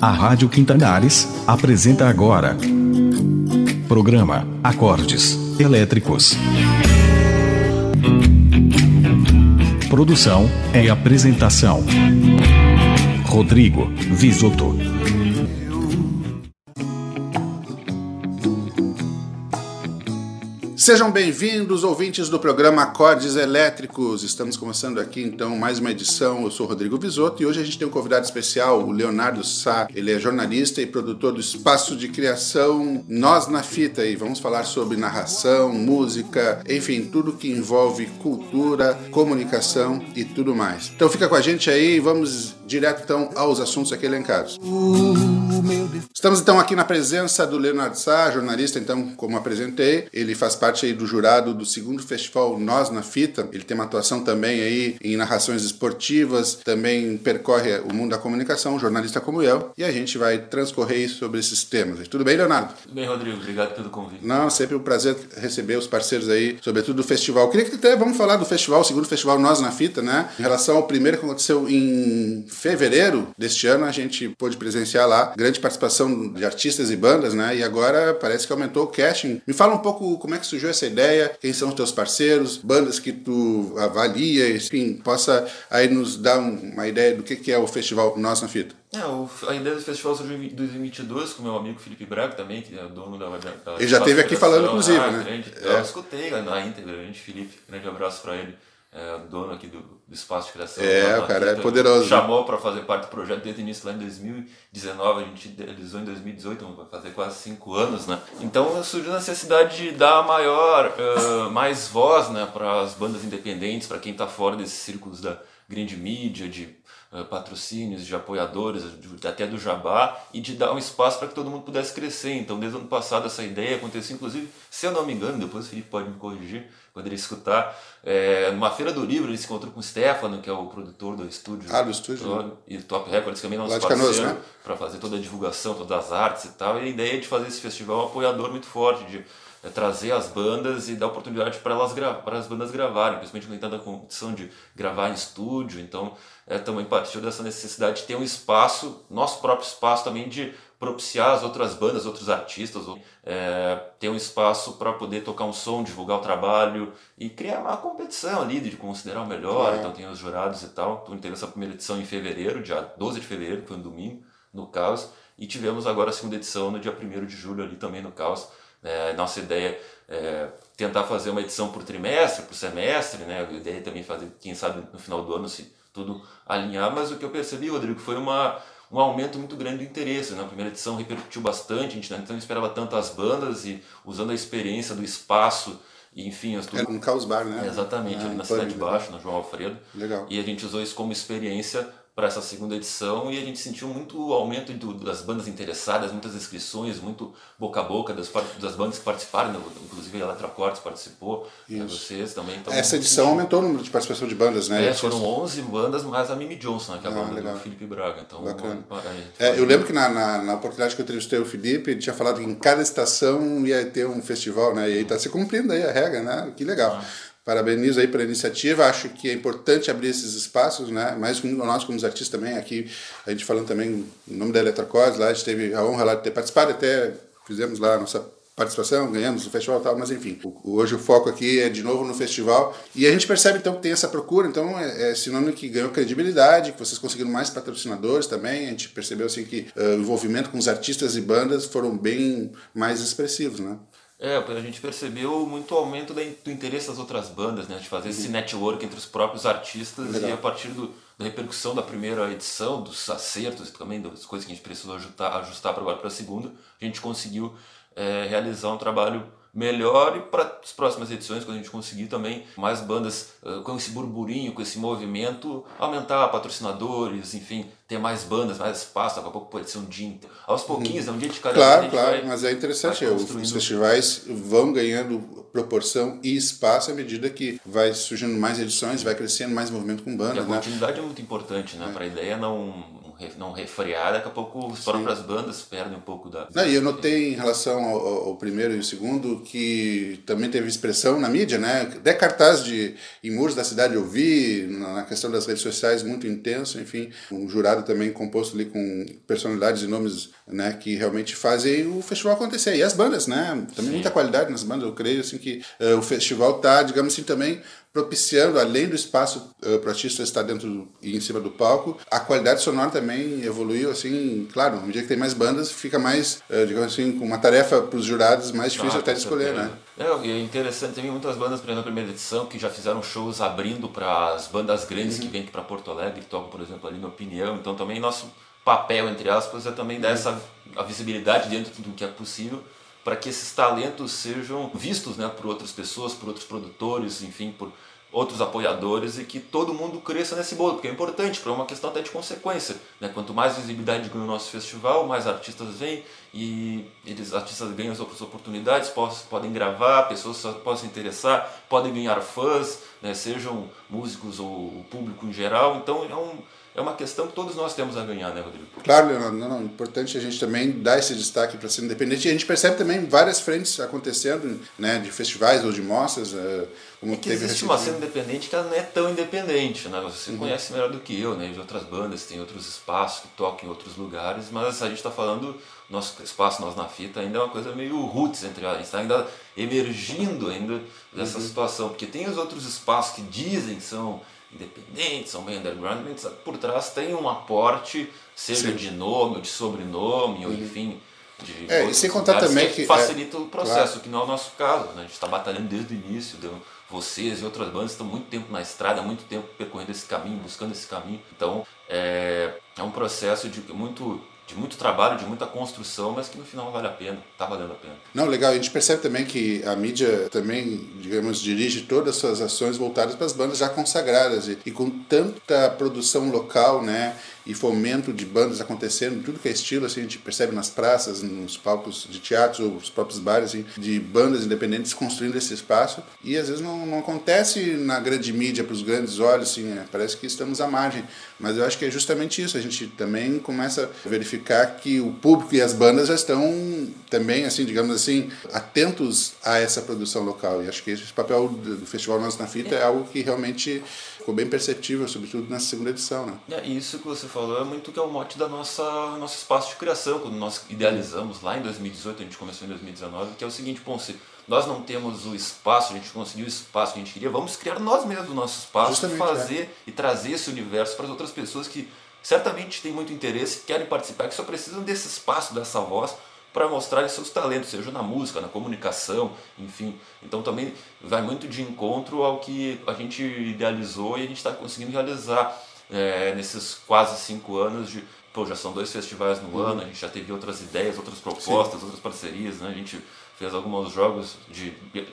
A Rádio Quintanares apresenta agora. Programa Acordes Elétricos. Produção e apresentação. Rodrigo Visoto. Sejam bem-vindos, ouvintes do programa Acordes Elétricos. Estamos começando aqui então mais uma edição. Eu sou Rodrigo Visoto e hoje a gente tem um convidado especial, o Leonardo Sá. Ele é jornalista e produtor do espaço de criação Nós na Fita e vamos falar sobre narração, música, enfim, tudo que envolve cultura, comunicação e tudo mais. Então fica com a gente aí e vamos direto então aos assuntos aqui elencados. Estamos então aqui na presença do Leonardo Sá, jornalista, então, como apresentei, ele faz parte aí do jurado do segundo festival Nós na Fita. Ele tem uma atuação também aí em narrações esportivas, também percorre o mundo da comunicação, um jornalista como eu, e a gente vai transcorrer sobre esses temas. Tudo bem, Leonardo? Tudo bem, Rodrigo. Obrigado pelo convite. Não, sempre um prazer receber os parceiros aí, sobretudo do festival. queria que até vamos falar do festival, o segundo festival Nós na Fita, né? Em relação ao primeiro que aconteceu em fevereiro deste ano, a gente pôde presenciar lá grande participação de artistas e bandas, né? E agora parece que aumentou o casting. Me fala um pouco como é que surgiu essa ideia, quem são os teus parceiros, bandas que tu avalia, enfim, possa aí nos dar uma ideia do que, é o festival Nós na Fita. É, o, a ideia do festival surgiu em 2022 com meu amigo Felipe Braga também, que é dono da. da ele já esteve aqui falando, inclusive, ah, né? Grande, é. Eu escutei na íntegra, grande Felipe. Grande abraço para ele. É, dono aqui do, do, espaço de criação. É, o cara é poderoso. Chamou para fazer parte do projeto desde o início lá em 2019, a gente idealizou em 2018, vai fazer quase cinco anos, né? Então surgiu a necessidade de dar maior, uh, mais voz, né, para as bandas independentes, para quem está fora desses círculos da grande mídia, de patrocínios, de apoiadores, até do Jabá, e de dar um espaço para que todo mundo pudesse crescer. Então, desde o ano passado, essa ideia aconteceu, inclusive, se eu não me engano, depois o Felipe pode me corrigir, poderia escutar, é, numa feira do livro, ele se encontrou com o Stefano, que é o produtor do estúdio. Ah, do estúdio. Né? E Top Records, que também é nosso parceiro, né? para fazer toda a divulgação, todas as artes e tal. E a ideia de fazer esse festival é um apoiador muito forte, de é, trazer as bandas e dar oportunidade para elas para as bandas gravarem, principalmente quem está na condição de gravar em estúdio. Então, é, também partiu dessa necessidade de ter um espaço, nosso próprio espaço também de propiciar as outras bandas, outros artistas, é, ter um espaço para poder tocar um som, divulgar o trabalho e criar uma competição ali de considerar o melhor. É. Então tem os jurados e tal. Então teve essa primeira edição em fevereiro, dia 12 de fevereiro, que foi um domingo, no Caos. E tivemos agora a segunda edição no dia 1 de julho ali também no Caos. É, nossa ideia é tentar fazer uma edição por trimestre, por semestre, né? A ideia é também fazer, quem sabe, no final do ano se tudo alinhar. Mas o que eu percebi, Rodrigo, foi uma um aumento muito grande do interesse. Na né? primeira edição repercutiu bastante, a gente né? não esperava tanto as bandas e usando a experiência do espaço enfim... As Era um caos bar, né? Exatamente, ali na Cidade de Baixo, na João Alfredo. Legal. E a gente usou isso como experiência para essa segunda edição e a gente sentiu muito aumento do, das bandas interessadas, muitas inscrições, muito boca a boca das, das bandas que participaram, inclusive a Eletrocortes participou, né? vocês também. Então, Essa edição aumentou o número de participação de bandas, né? É, foram 11 bandas, mais a Mimi Johnson, né? que é a ah, banda legal. do Felipe Braga. Então, Bacana. É, eu lembro que na, na, na, oportunidade que eu entrevistei o Felipe, ele tinha falado que em cada estação ia ter um festival, né? E aí está se cumprindo aí a regra, né? Que legal. Ah. Parabenizo aí pela iniciativa, acho que é importante abrir esses espaços, né? Mas nós como artistas também, aqui a gente falando também em nome da Eletrocos, lá a gente teve a honra lá de ter participado, até fizemos lá a nossa participação, ganhamos o festival e tal, mas enfim, hoje o foco aqui é de novo no festival e a gente percebe então que tem essa procura, então é, é sinônimo que ganhou credibilidade, que vocês conseguiram mais patrocinadores também, a gente percebeu assim que uh, o envolvimento com os artistas e bandas foram bem mais expressivos, né? É, a gente percebeu muito aumento do interesse das outras bandas, né? De fazer uhum. esse network entre os próprios artistas Legal. e a partir do, da repercussão da primeira edição, dos acertos e também das coisas que a gente precisou ajustar, ajustar para agora para a segunda, a gente conseguiu é, realizar um trabalho melhor e para as próximas edições, quando a gente conseguir também mais bandas uh, com esse burburinho, com esse movimento, aumentar patrocinadores, enfim, ter mais bandas, mais espaço, daqui a pouco pode ser um dia. Aos pouquinhos, é um dia de cada Claro, vez, claro, mas é interessante, os festivais vão ganhando proporção e espaço à medida que vai surgindo mais edições, vai crescendo mais movimento com bandas. E a né? continuidade é muito importante, né? É. Para a ideia não não refrear, daqui a pouco as próprias bandas perdem um pouco da. Não, e eu notei em relação ao, ao, primeiro e o segundo que também teve expressão na mídia, né? Até cartaz de, em muros da cidade eu vi, na questão das redes sociais muito intenso, enfim. Um jurado também composto ali com personalidades e nomes né, que realmente fazem o festival acontecer. E as bandas, né? Também Sim. muita qualidade nas bandas, eu creio assim que uh, o festival tá, digamos assim, também propiciando, além do espaço uh, para o artista estar dentro e em cima do palco, a qualidade sonora também evoluiu, assim, claro, no dia que tem mais bandas, fica mais, uh, digamos assim, com uma tarefa para os jurados mais difícil ah, até de escolher, né? É, é interessante, tem muitas bandas, por exemplo, na primeira edição, que já fizeram shows abrindo para as bandas grandes uhum. que vêm aqui para Porto Alegre, que tocam, por exemplo, ali na Opinião, então também nosso papel, entre aspas, é também dar uhum. essa a visibilidade dentro do que é possível para que esses talentos sejam vistos né, por outras pessoas, por outros produtores, enfim, por outros apoiadores e que todo mundo cresça nesse bolo, porque é importante, para uma questão até de consequência. Né? Quanto mais visibilidade ganha o nosso festival, mais artistas vêm e eles artistas ganham as oportunidades, podem gravar, pessoas podem se interessar, podem ganhar fãs, né? sejam músicos ou o público em geral. Então é um é uma questão que todos nós temos a ganhar, né, Rodrigo? Claro, Leonardo. Não, não. Importante a gente também dar esse destaque para ser independente. E a gente percebe também várias frentes acontecendo, né, de festivais ou de mostras. Uh, como é que existe uma cena independente que ela não é tão independente, né? Você uhum. conhece melhor do que eu, né? De outras bandas, tem outros espaços que tocam em outros lugares, mas a gente está falando, nosso espaço, nós na fita, ainda é uma coisa meio roots entre a gente está ainda emergindo ainda dessa uhum. situação, porque tem os outros espaços que dizem são independentes, são bem underground, mas por trás tem um aporte, seja Sim. de nome ou de sobrenome, ou uhum. enfim. De é, e sem contar também que. Facilita é, o processo, claro. que não é o nosso caso. Né? A gente está batalhando desde o início, deu, vocês e outras bandas estão muito tempo na estrada, muito tempo percorrendo esse caminho, buscando esse caminho. Então é, é um processo de muito de muito trabalho, de muita construção, mas que no final vale a pena, está valendo a pena. Não, legal. A gente percebe também que a mídia também, digamos, dirige todas as suas ações voltadas para as bandas já consagradas e, e com tanta produção local, né? E fomento de bandas acontecendo, tudo que é estilo, assim, a gente percebe nas praças, nos palcos de teatro, os próprios bares, assim, de bandas independentes construindo esse espaço. E às vezes não, não acontece na grande mídia, para os grandes olhos, assim, né? parece que estamos à margem. Mas eu acho que é justamente isso, a gente também começa a verificar que o público e as bandas já estão também, assim, digamos assim, atentos a essa produção local. E acho que esse papel do Festival Nós na Fita é algo que realmente ficou bem perceptível, sobretudo nessa segunda edição, né? É, isso que você falou é muito que é o mote da nossa nosso espaço de criação, quando nós idealizamos lá em 2018, a gente começou em 2019, que é o seguinte, bom, se nós não temos o espaço, a gente conseguiu o espaço que a gente queria, vamos criar nós mesmos o nosso espaço, Justamente, fazer é. e trazer esse universo para as outras pessoas que certamente têm muito interesse, querem participar, que só precisam desse espaço, dessa voz, para mostrar seus talentos, seja na música, na comunicação, enfim. Então também vai muito de encontro ao que a gente idealizou e a gente está conseguindo realizar é, nesses quase cinco anos de pô, já são dois festivais no uhum. ano, a gente já teve outras ideias, outras propostas, Sim. outras parcerias, né? A gente fez alguns jogos de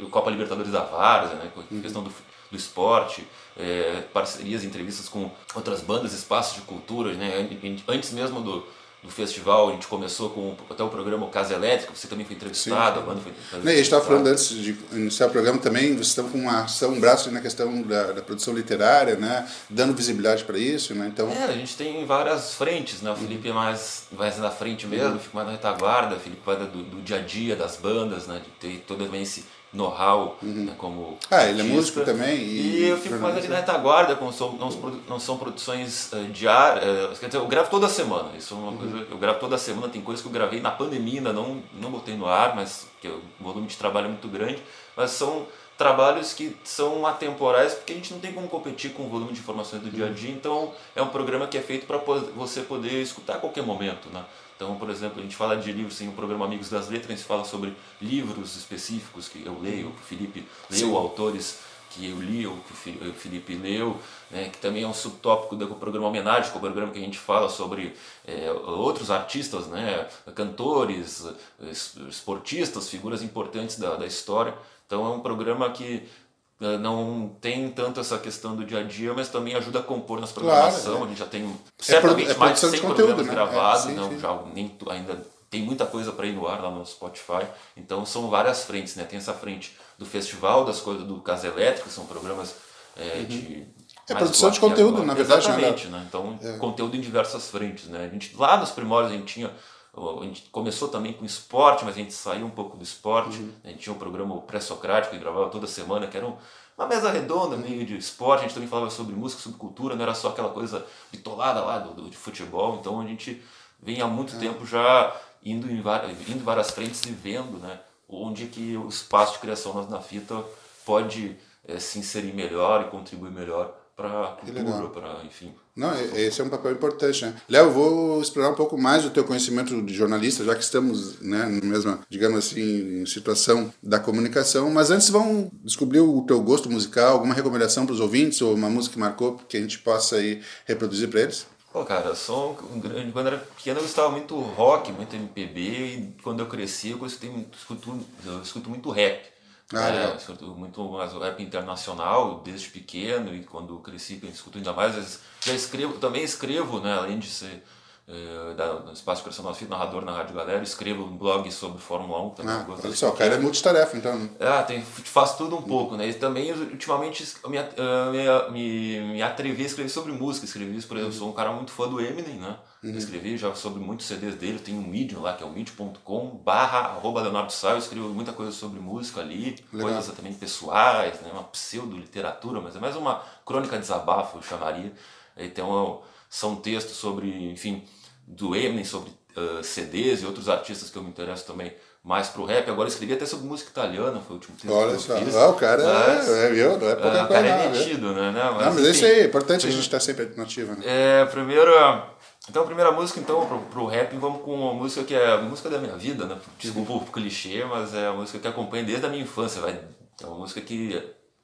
Copa Libertadores da Várzea, né? Uhum. questão do, do esporte, é, parcerias, entrevistas com outras bandas, espaços de cultura, né? Antes mesmo do do festival, a gente começou com até o programa Casa Elétrica, você também foi entrevistado, Sim. a banda foi entrevistada. a gente estava falando antes de iniciar o programa também, vocês estão com uma ação, um braço na questão da, da, produção literária, né, dando visibilidade para isso, né, então... É, a gente tem várias frentes, né, o Felipe é mais, mais na frente mesmo, uhum. fica mais na retaguarda, o Felipe vai do, do, dia a dia das bandas, né, de ter todo esse know-how uhum. né, como ah artista. ele é músico também e, e eu fico mais ali na retaguarda como são, não, não são produções uh, diárias uh, quer dizer, eu gravo toda semana isso é uma uhum. coisa eu gravo toda semana tem coisas que eu gravei na pandemia ainda não não botei no ar mas que o volume de trabalho é muito grande mas são trabalhos que são atemporais porque a gente não tem como competir com o volume de informações do dia a dia então é um programa que é feito para você poder escutar a qualquer momento né então, por exemplo, a gente fala de livros, tem o programa Amigos das Letras, a gente fala sobre livros específicos que eu leio, que o Felipe leu, Sim. autores que eu li, ou que o Felipe leu, né, que também é um subtópico do programa Homenagem, que é o programa que a gente fala sobre é, outros artistas, né, cantores, esportistas, figuras importantes da, da história. Então é um programa que eh, não tem tanto essa questão do dia a dia, mas também ajuda a compor nas programação. Claro, é. A gente já tem é certamente é mais de 100 programas né? gravados, é, sim, não, sim. Já, nem, ainda tem muita coisa para ir no ar lá no Spotify. Então são várias frentes, né? Tem essa frente do festival, das coisas do Casa Elétrica, são programas é, uhum. de É produção de conteúdo, agora. na verdade. Né, Exatamente, né? Então, é. conteúdo em diversas frentes, né? A gente, lá nos primórdios a gente tinha a gente começou também com esporte, mas a gente saiu um pouco do esporte. Uhum. A gente tinha um programa pré-socrático que gravava toda semana, que era uma mesa redonda, meio de esporte. A gente também falava sobre música, sobre cultura, não era só aquela coisa bitolada lá do, do de futebol. Então a gente vem há muito é. tempo já indo em, várias, indo em várias frentes e vendo né, onde que o espaço de criação na, na fita pode é, se inserir melhor e contribuir melhor para a cultura, para, enfim. Não, esse é um papel importante, né? Léo, vou explorar um pouco mais o teu conhecimento de jornalista, já que estamos, né, na mesma, digamos assim, situação da comunicação, mas antes vamos descobrir o teu gosto musical, alguma recomendação para os ouvintes ou uma música que marcou que a gente possa aí reproduzir para eles? Pô, cara, eu sou um grande. Quando era pequeno eu gostava muito rock, muito MPB, e quando eu cresci eu, escutei, escuto, eu escuto muito rap. Ah, é, escuto muito mais rap internacional desde pequeno e quando cresci eu escuto ainda mais. Já escrevo, também escrevo, né, além de ser eh, da, no Espaço Personal Fit, narrador na Rádio Galera, escrevo um blog sobre Fórmula 1 também. Ah, olha só, o cara é multitarefa então. Né? Ah, tem, faço tudo um pouco, né? E também, ultimamente, me, me, me atrevi a escrever sobre música. Escrevi isso, por exemplo, uhum. sou um cara muito fã do Eminem, né? Uhum. Escrevi já sobre muitos CDs dele, tem um Medium lá, que é o medium.com barra arroba Leonardo Sá, eu escrevo muita coisa sobre música ali, Legal. coisas também pessoais, né? uma pseudo-literatura, mas é mais uma crônica de desabafo, eu chamaria. Então, são textos sobre, enfim, do Eminem, sobre uh, CDs e outros artistas que eu me interesso também mais pro rap. Agora escrevi até sobre música italiana, foi o último texto Olha que eu fiz. Ah, o cara mas, é, viu? Não é pouca uh, coisa. O cara é metido, né? Não, mas, não, mas enfim, isso aí, é importante a gente estar sempre nativa, né? É, primeiro... Então, a primeira música, então, pro, pro rap, vamos com uma música que é a música da minha vida, né? Desculpa o clichê, mas é a música que acompanha desde a minha infância, vai. É uma música que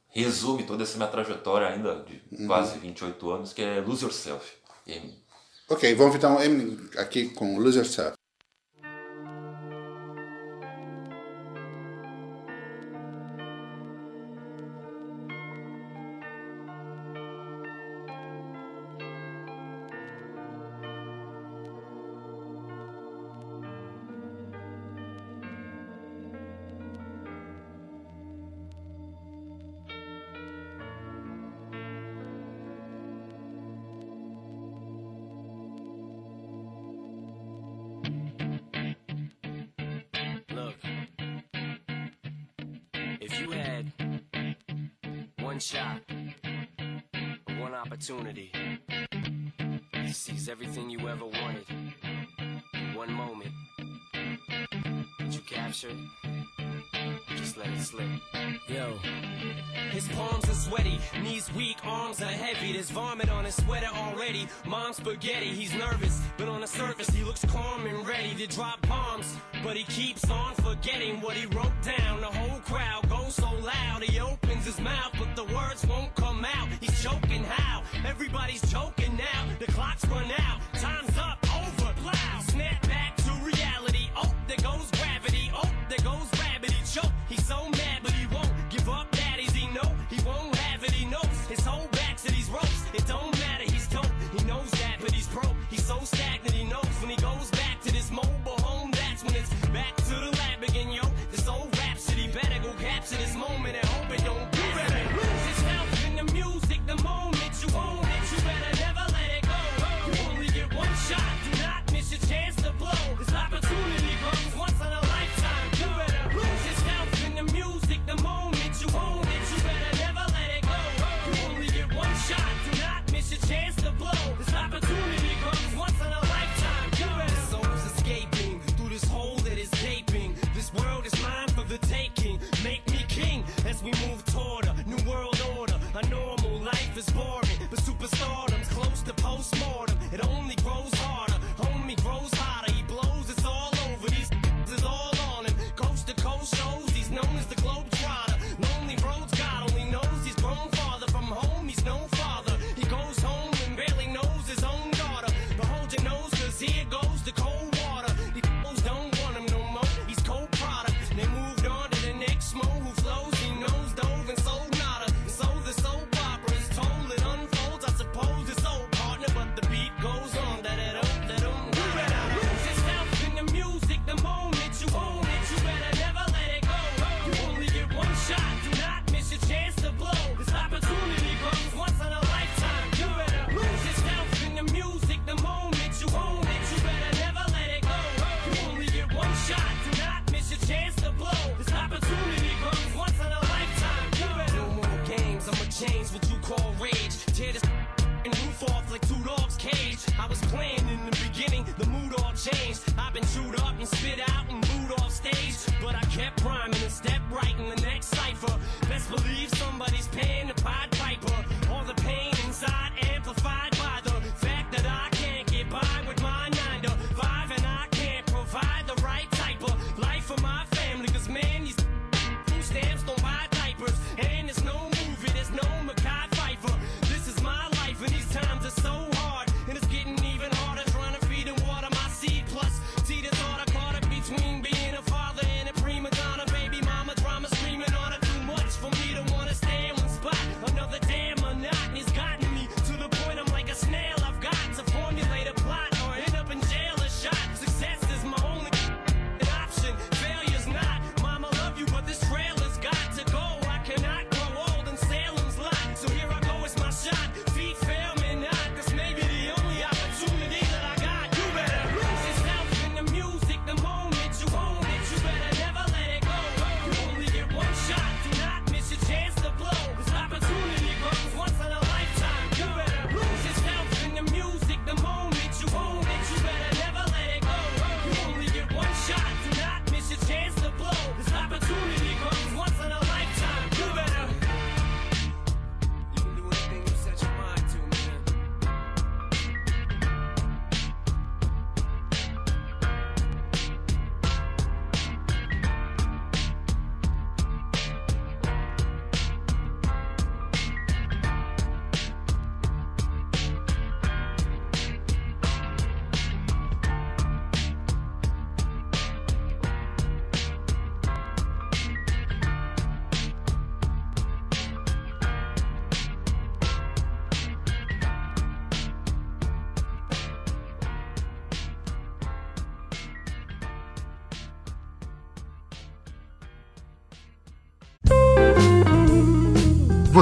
resume toda essa minha trajetória ainda de uhum. quase 28 anos, que é Lose Yourself. Ok, vamos então aqui com Lose Yourself.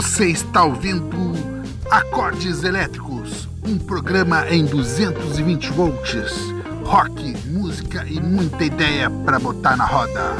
Você está ouvindo Acordes Elétricos, um programa em 220 volts. Rock, música e muita ideia para botar na roda.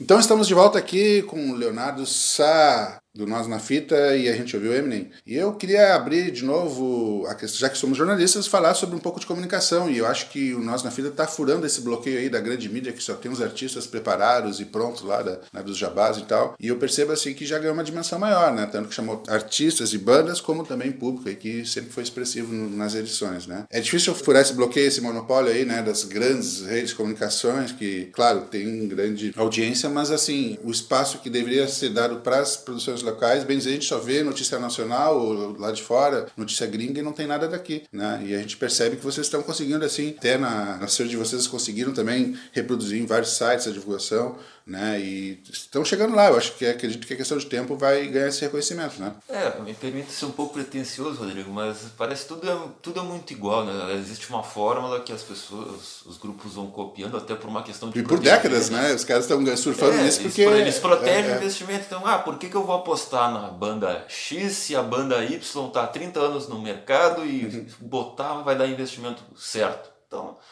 Então estamos de volta aqui com Leonardo Sá, do Nós na Fita, e a gente ouviu Eminem. E eu queria abrir de novo, a questão, já que somos jornalistas, falar sobre um pouco de comunicação. E eu acho que o Nós na Fita está furando esse bloqueio aí da grande mídia, que só tem os artistas preparados e prontos lá da, né, dos jabás e tal. E eu percebo assim que já ganhou uma dimensão maior, né? Tanto que chamou artistas e bandas, como também público aí, que sempre foi expressivo nas edições, né? É difícil furar esse bloqueio, esse monopólio aí, né? Das grandes redes de comunicações, que, claro, tem grande audiência, mas assim, o espaço que deveria ser dado para as produções locais, bem dizer, a gente só vê notícia nacional ou lá de fora, notícia gringa e não tem nada daqui, né? E a gente percebe que vocês estão conseguindo, assim, até na, na de vocês conseguiram também reproduzir em vários sites a divulgação, né? E estão chegando lá. Eu acho que acredito que a questão de tempo vai ganhar esse reconhecimento, né? É, me permite ser um pouco pretencioso, Rodrigo, mas parece que tudo é, tudo é muito igual, né? Existe uma fórmula que as pessoas, os grupos vão copiando até por uma questão de E por décadas, né? Os caras estão surfando É, nisso porque. eles protegem é, o é. investimento. Então, ah, por que, que eu vou apostar na banda X se a banda Y está há 30 anos no mercado e Uhum. botar vai dar investimento certo? Então, é,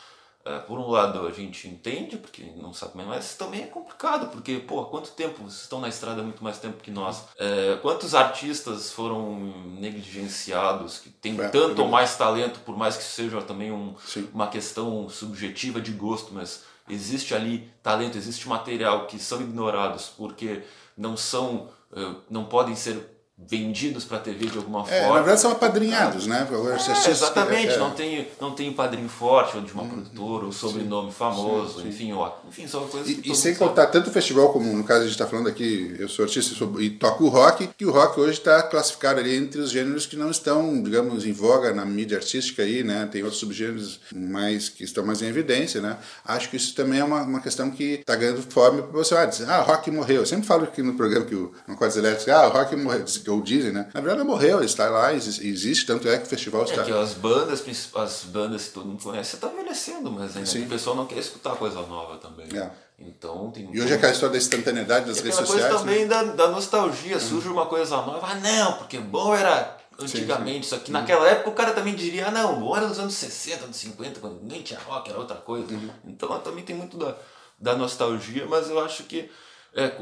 por um lado a gente entende, porque não sabe como é, mas também é complicado, porque, pô, quanto tempo vocês estão na estrada muito mais tempo que nós? É, quantos artistas foram negligenciados, que têm É, é tanto ou verdade. mais talento, por mais que seja também um, uma questão subjetiva de gosto, mas existe ali talento, existe material que são ignorados porque não são, eh, não podem ser vendidos para a TV de alguma É, forma. na verdade são apadrinhados, né? É, exatamente, é, não tem não tem um padrinho forte ou de uma produtora, ou sobrenome famoso, sim, sim. enfim, ó, enfim, são coisas que E, e sem sabe. contar tanto o festival como no caso a gente está falando aqui, eu sou artista e sou- e toco o rock, que o rock hoje está classificado ali entre os gêneros que não estão, digamos, em voga na mídia artística aí, né? Tem outros subgêneros mais que estão mais em evidência, né? Acho que isso também é uma, uma questão que está ganhando forma para você ah, dizer, ah, rock morreu. Eu sempre falo aqui no programa que o no Elétricos, ah, o rock morreu, ou dizem, né? Na verdade não morreu, está lá, existe, tanto é que o festival É está que as bandas, as bandas que todo mundo conhece, estão envelhecendo, mas ainda Sim. o pessoal não quer escutar coisa nova também. É. Então tem E hoje é aquela história da instantaneidade das E redes aquela coisa sociais. né? também da, da nostalgia, surge uma coisa nova, ah não, porque bom era antigamente, só Uhum. que naquela época o cara também diria, ah não, bom era nos anos 60, anos 50, quando nem tinha rock, era outra coisa. Uhum. Então também tem muito da, da nostalgia, mas eu acho que É,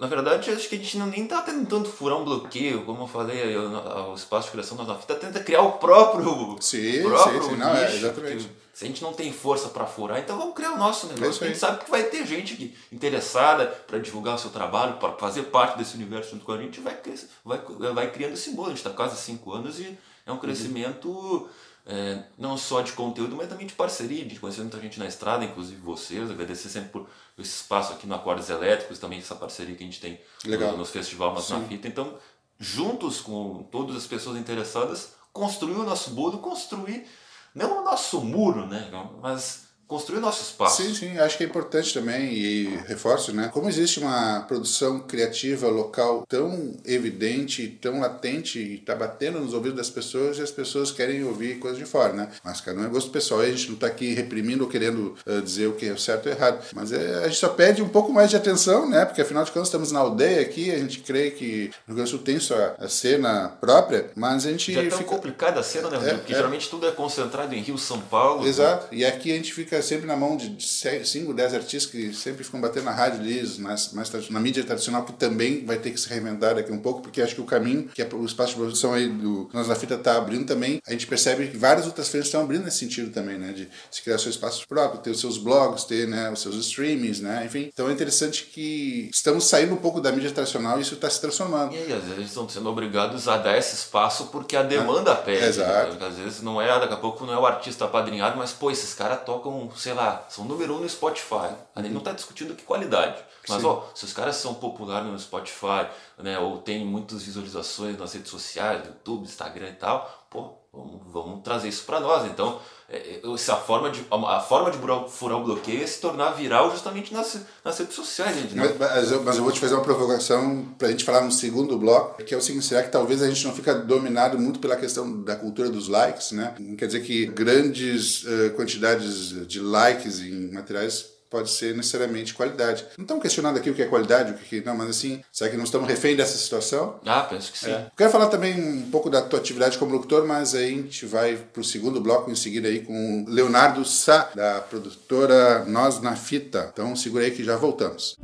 na verdade, acho que a gente não, nem está tentando furar um bloqueio, como eu falei, eu, o espaço de criação da nossa está tentando criar o próprio. Sim, próprio sim, sim. Não, é, exatamente. se a gente não tem força para furar, então vamos criar o nosso negócio. É a gente sabe que vai ter gente interessada para divulgar o seu trabalho, para fazer parte desse universo junto com a gente, vai, vai, vai criando esse bolo. A gente está quase cinco anos e é um uhum. crescimento. Uhum é, não só de conteúdo, mas também de parceria, de conhecer muita gente na estrada, inclusive vocês. Agradecer sempre por esse espaço aqui no Acordes Elétricos, também essa parceria que a gente tem Legal. no, Festival Mas na Fita. Então, juntos com todas as pessoas interessadas, construir o nosso bolo, construir não o nosso muro, né? Mas construir nosso espaço. Sim, sim, acho que é importante também e reforço, né? Como existe uma produção criativa local tão evidente, tão latente e está batendo nos ouvidos das pessoas e as pessoas querem ouvir coisas de fora, né? Mas cada um é gosto pessoal, a gente não está aqui reprimindo ou querendo uh, dizer o que é certo ou errado, mas é, a gente só pede um pouco mais de atenção, né? Porque afinal de contas estamos na aldeia aqui, a gente crê que o Rio Grande do Sul tem sua cena própria, mas a gente Já é tão fica... complicada a cena, né? É, Porque é. geralmente tudo é concentrado em Rio, São Paulo. Exato. Né? E aqui a gente fica sempre na mão de 5, 10 artistas que sempre ficam batendo na rádio liso, mais, mais na mídia tradicional, que também vai ter que se reinventar daqui um pouco, porque acho que o caminho que o espaço de produção aí do Nós na Fita está abrindo também, a gente percebe que várias outras frentes estão abrindo nesse sentido também, né? De se criar seu espaço próprio, ter os seus blogs, ter né, os seus streamings, né? Enfim, então é interessante que estamos saindo um pouco da mídia tradicional e isso está se transformando. E aí, às vezes estão sendo obrigados a dar esse espaço porque a demanda ah, pede. Exato. Né? Às vezes não é, daqui a pouco não é o artista apadrinhado, mas pô, esses caras tocam, sei lá, são número um no Spotify. A gente não está discutindo que qualidade. Mas ó, se os caras são populares no Spotify, né, ou tem muitas visualizações nas redes sociais, YouTube, Instagram e tal, pô, vamos, vamos trazer isso para nós. Então, é, é, essa forma de, a forma de furar o bloqueio é se tornar viral justamente nas, nas redes sociais. Gente, né? mas, mas, eu, vou te fazer uma provocação para a gente falar no segundo bloco, que é o seguinte, será que talvez a gente não fica dominado muito pela questão da cultura dos likes, né? Quer dizer que grandes uh, quantidades de likes em materiais pode ser necessariamente qualidade. Não estamos questionando aqui o que é qualidade, o que não, mas assim, será que não estamos refém dessa situação? Ah, penso que sim. É. Quero falar também um pouco da tua atividade como locutor, mas aí a gente vai para o segundo bloco em seguida aí com o Leonardo Sá, da produtora Nós na Fita. Então segura aí que já voltamos.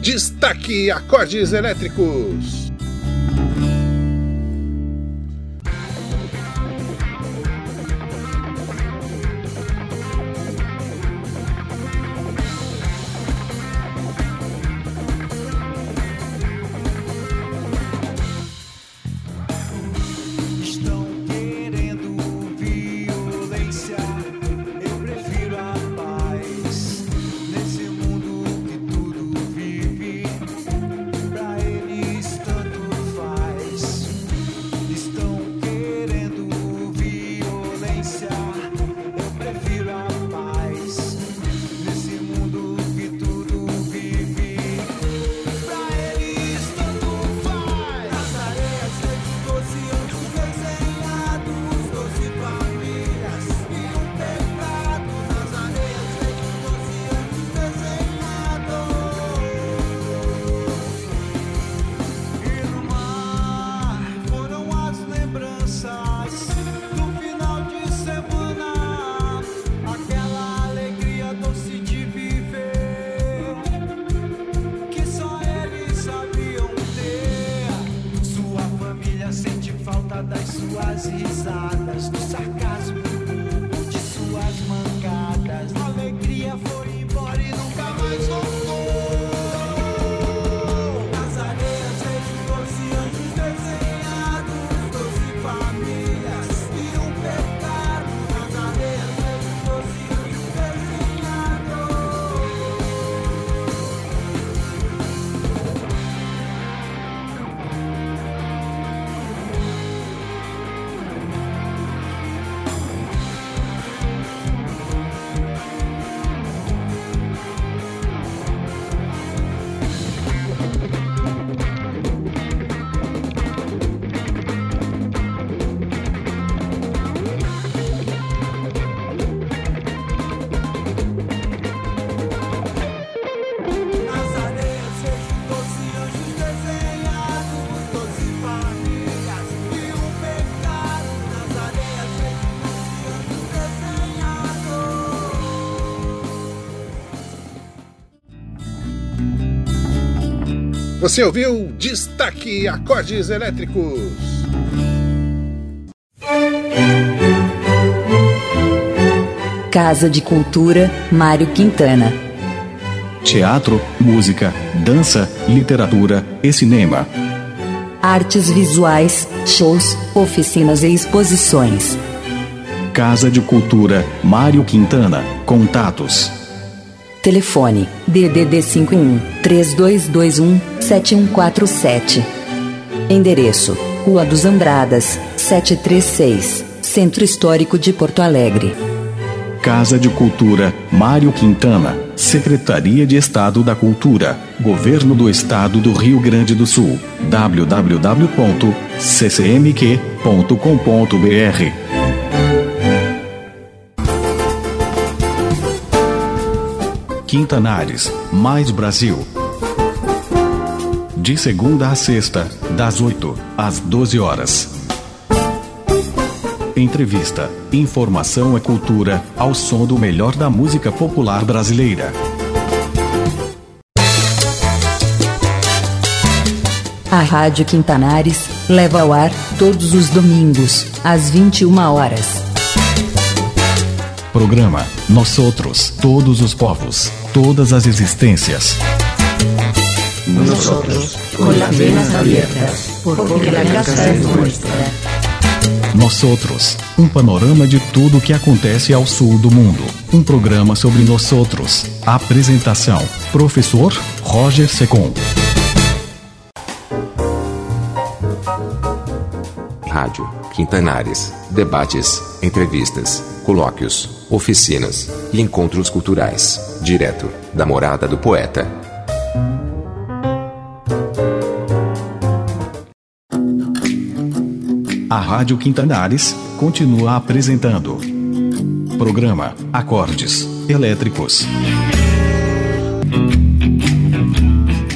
Destaque Acordes Elétricos. Você ouviu Destaque Acordes Elétricos. Casa de Cultura, Mário Quintana. Teatro, música, dança, literatura e cinema. Artes visuais, shows, oficinas e exposições. Casa de Cultura, Mário Quintana. Contatos Telefone: DDD 51 3221 7147. Endereço: Rua dos Andradas, 736, Centro Histórico de Porto Alegre. Casa de Cultura Mário Quintana, Secretaria de Estado da Cultura, Governo do Estado do Rio Grande do Sul. www.ccmq.com.br Quintanares, mais Brasil. De segunda a sexta, das 8 às 12 horas. Entrevista, informação e cultura ao som do melhor da música popular brasileira. A Rádio Quintanares leva ao ar todos os domingos, às 21 horas. Programa Nós Outros, todos os povos, todas as existências. Nosotros, con las venas abiertas, porque la casa es nuestra. Nós Outros, um panorama de tudo o que acontece ao sul do mundo. Um programa sobre nós outros. Apresentação: Professor Roger Secom. Rádio Quintanares. Debates, entrevistas, colóquios, oficinas e encontros culturais. Direto da morada do poeta. A Rádio Quintanares continua apresentando. Programa Acordes Elétricos.